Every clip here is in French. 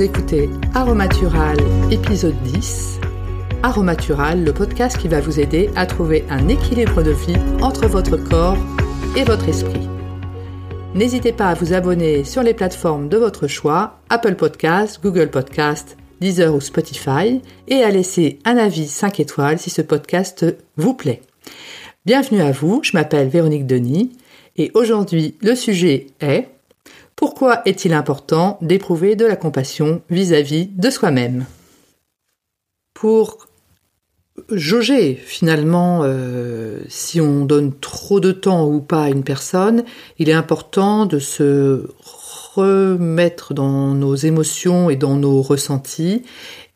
Écoutez Aromatural, épisode 10. Aromatural, le podcast qui va vous aider à trouver un équilibre de vie entre votre corps et votre esprit. N'hésitez pas à vous abonner sur les plateformes de votre choix, Apple Podcast, Google Podcast, Deezer ou Spotify, et à laisser un avis 5 étoiles si ce podcast vous plaît. Bienvenue à vous, je m'appelle Véronique Denis, et aujourd'hui le sujet est pourquoi est-il important d'éprouver de la compassion vis-à-vis de soi-même? Pour jauger finalement euh, si on donne trop de temps ou pas à une personne, il est important de se remettre dans nos émotions et dans nos ressentis.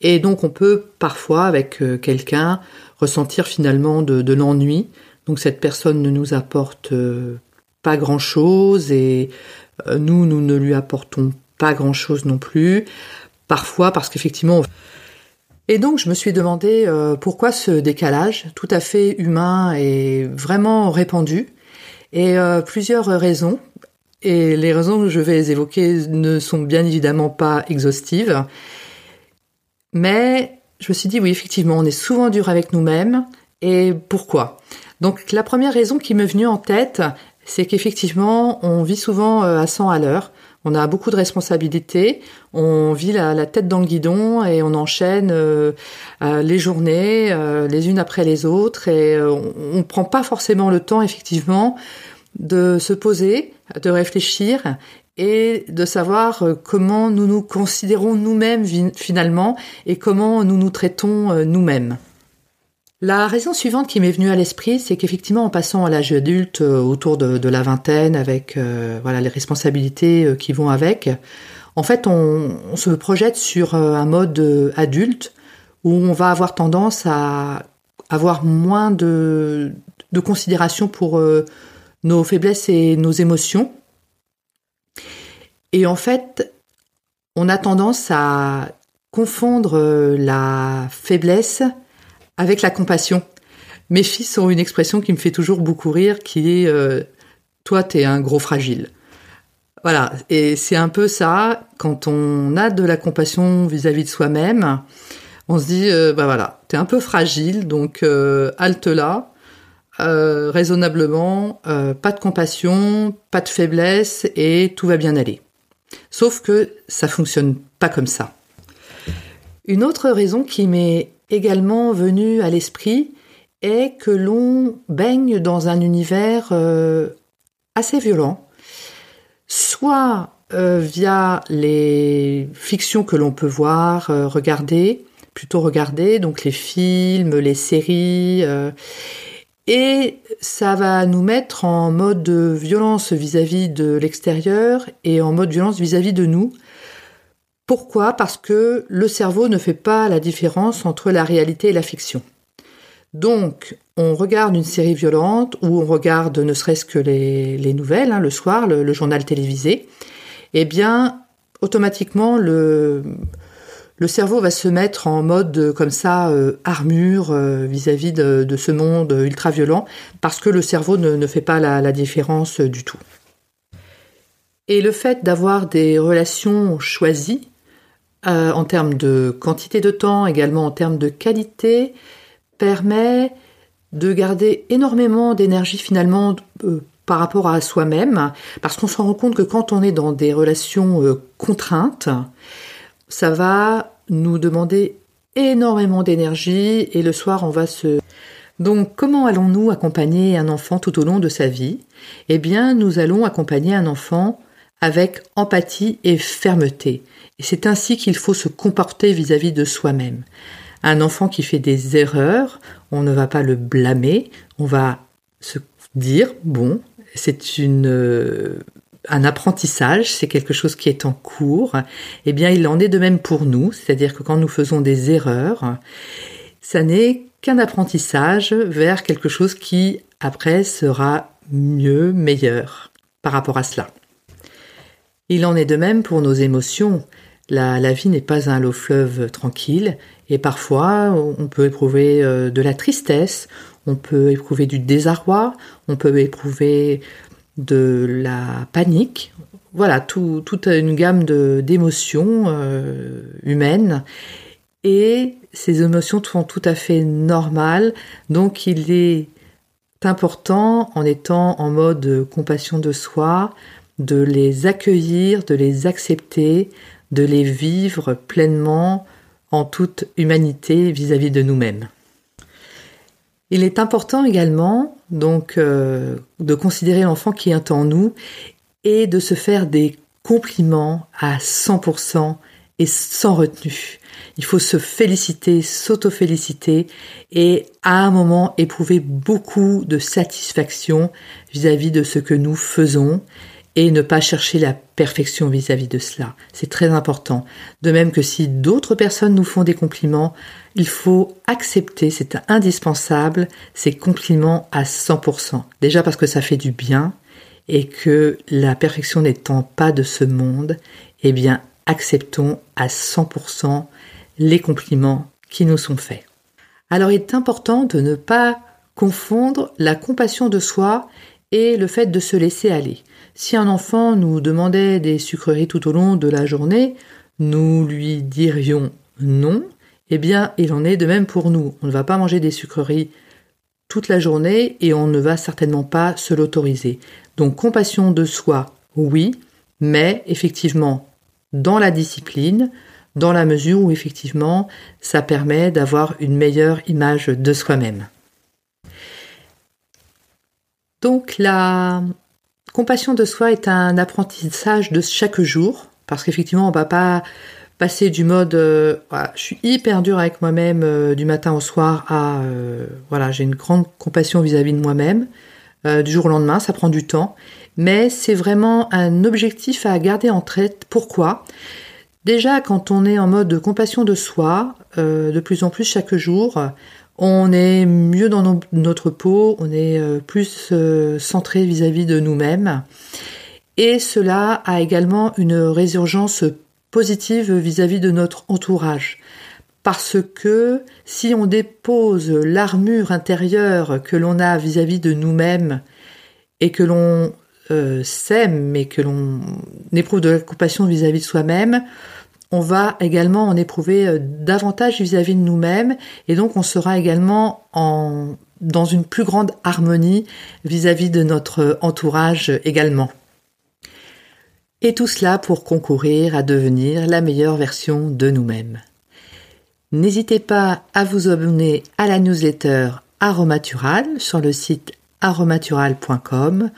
Et donc on peut parfois avec euh, quelqu'un ressentir finalement de, l'ennui. Donc cette personne ne nous apporte euh, pas grand-chose et euh, nous, nous ne lui apportons pas grand-chose non plus. Parfois parce qu'effectivement... Et donc je me suis demandé euh, pourquoi ce décalage tout à fait humain est vraiment répandu. Et euh, plusieurs raisons. Et les raisons que je vais évoquer ne sont bien évidemment pas exhaustives. Mais je me suis dit oui, effectivement, on est souvent dur avec nous-mêmes. Et pourquoi? Donc la première raison qui m'est venue en tête, c'est qu'effectivement, on vit souvent euh, à 100 à l'heure. On a beaucoup de responsabilités, on vit la, tête dans le guidon et on enchaîne euh, euh, les journées les unes après les autres et on ne prend pas forcément le temps effectivement de se poser, de réfléchir et de savoir comment nous nous considérons nous-mêmes finalement et comment nous nous traitons nous-mêmes. La raison suivante qui m'est venue à l'esprit, c'est qu'effectivement, en passant à l'âge adulte, euh, autour de, la vingtaine, avec euh, voilà les responsabilités euh, qui vont avec, en fait, on, se projette sur un mode adulte où on va avoir tendance à avoir moins de, de considération pour nos faiblesses et nos émotions. Et en fait, on a tendance à confondre la faiblesse avec la compassion. Mes fils ont une expression qui me fait toujours beaucoup rire, qui est euh, toi t'es un gros fragile. Voilà, et c'est un peu ça quand on a de la compassion vis-à-vis de soi-même. On se dit euh, bah voilà, t'es un peu fragile, donc euh, halte là, euh, raisonnablement, pas de compassion, pas de faiblesse et tout va bien aller. Sauf que ça fonctionne pas comme ça. Une autre raison qui m'est également venu à l'esprit est que l'on baigne dans un univers euh, assez violent, soit euh, via les fictions que l'on peut voir, euh, regarder, plutôt regarder, donc les films, les séries, et ça va nous mettre en mode violence vis-à-vis de l'extérieur et en mode violence vis à -vis de nous, pourquoi? Parce que le cerveau ne fait pas la différence entre la réalité et la fiction. Donc, on regarde une série violente ou on regarde ne serait-ce que les, nouvelles, hein, le soir, le, journal télévisé, eh bien, automatiquement, le, cerveau va se mettre en mode comme ça, euh, armure euh, vis-à-vis de, ce monde ultra-violent, parce que le cerveau ne, fait pas la différence du tout. Et le fait d'avoir des relations choisies, euh, en termes de quantité de temps, également en termes de qualité, permet de garder énormément d'énergie finalement euh, par rapport à soi-même, parce qu'on se rend compte que quand on est dans des relations euh, contraintes, ça va nous demander énormément d'énergie et le soir on va se... Donc comment allons-nous accompagner un enfant tout au long de sa vie? Eh bien nous allons accompagner un enfant avec empathie et fermeté. Et c'est ainsi qu'il faut se comporter vis-à-vis de soi-même. Un enfant qui fait des erreurs, on ne va pas le blâmer, on va se dire, bon, c'est une, euh, un apprentissage, c'est quelque chose qui est en cours. Eh bien, il en est de même pour nous, c'est-à-dire que quand nous faisons des erreurs, ça n'est qu'un apprentissage vers quelque chose qui, après, sera mieux, meilleur par rapport à cela. Il en est de même pour nos émotions. La, vie n'est pas un long fleuve tranquille et parfois on peut éprouver euh, de la tristesse, on peut éprouver du désarroi, on peut éprouver de la panique, voilà, tout, toute une gamme d'émotions euh, humaines. Et ces émotions sont tout à fait normales. Donc il est important, en étant en mode compassion de soi, de les accueillir, de les accepter, de les vivre pleinement en toute humanité vis-à-vis de nous-mêmes. Il est important également donc euh, de considérer l'enfant qui est en nous et de se faire des compliments à 100% et sans retenue. Il faut se féliciter, s'auto-féliciter et à un moment éprouver beaucoup de satisfaction vis-à-vis de ce que nous faisons et ne pas chercher la perfection vis-à-vis de cela. C'est très important. De même que si d'autres personnes nous font des compliments, il faut accepter, c'est indispensable, ces compliments à 100%. Déjà parce que ça fait du bien et que la perfection n'étant pas de ce monde, eh bien, acceptons à 100% les compliments qui nous sont faits. Alors il est important de ne pas confondre la compassion de soi et le fait de se laisser aller. Si un enfant nous demandait des sucreries tout au long de la journée, nous lui dirions non, eh bien il en est de même pour nous. On ne va pas manger des sucreries toute la journée et on ne va certainement pas se l'autoriser. Donc compassion de soi, oui, mais effectivement dans la discipline, dans la mesure où effectivement ça permet d'avoir une meilleure image de soi-même. Donc la compassion de soi est un apprentissage de chaque jour, parce qu'effectivement on ne va pas passer du mode euh, je suis hyper dur avec moi-même euh, du matin au soir à euh, voilà j'ai une grande compassion vis-à-vis de moi-même du jour au lendemain, ça prend du temps, mais c'est vraiment un objectif à garder en tête. Pourquoi? Déjà, quand on est en mode de compassion de soi, de plus en plus chaque jour, on est mieux dans notre peau, on est plus centré vis-à-vis de nous-mêmes. Et cela a également une résurgence positive vis-à-vis de notre entourage. Parce que si on dépose l'armure intérieure que l'on a vis-à-vis de nous-mêmes et que l'on euh, s'aime et que l'on éprouve de la compassion vis-à-vis de soi-même, on va également en éprouver euh, davantage vis-à-vis de nous-mêmes et donc on sera également en, dans une plus grande harmonie vis à -vis de notre entourage également. Et tout cela pour concourir à devenir la meilleure version de nous-mêmes. N'hésitez pas à vous abonner à la newsletter Aromatural sur le site aromatural.com.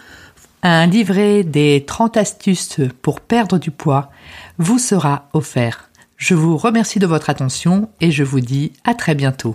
Un livret des 30 astuces pour perdre du poids vous sera offert. Je vous remercie de votre attention et je vous dis à très bientôt.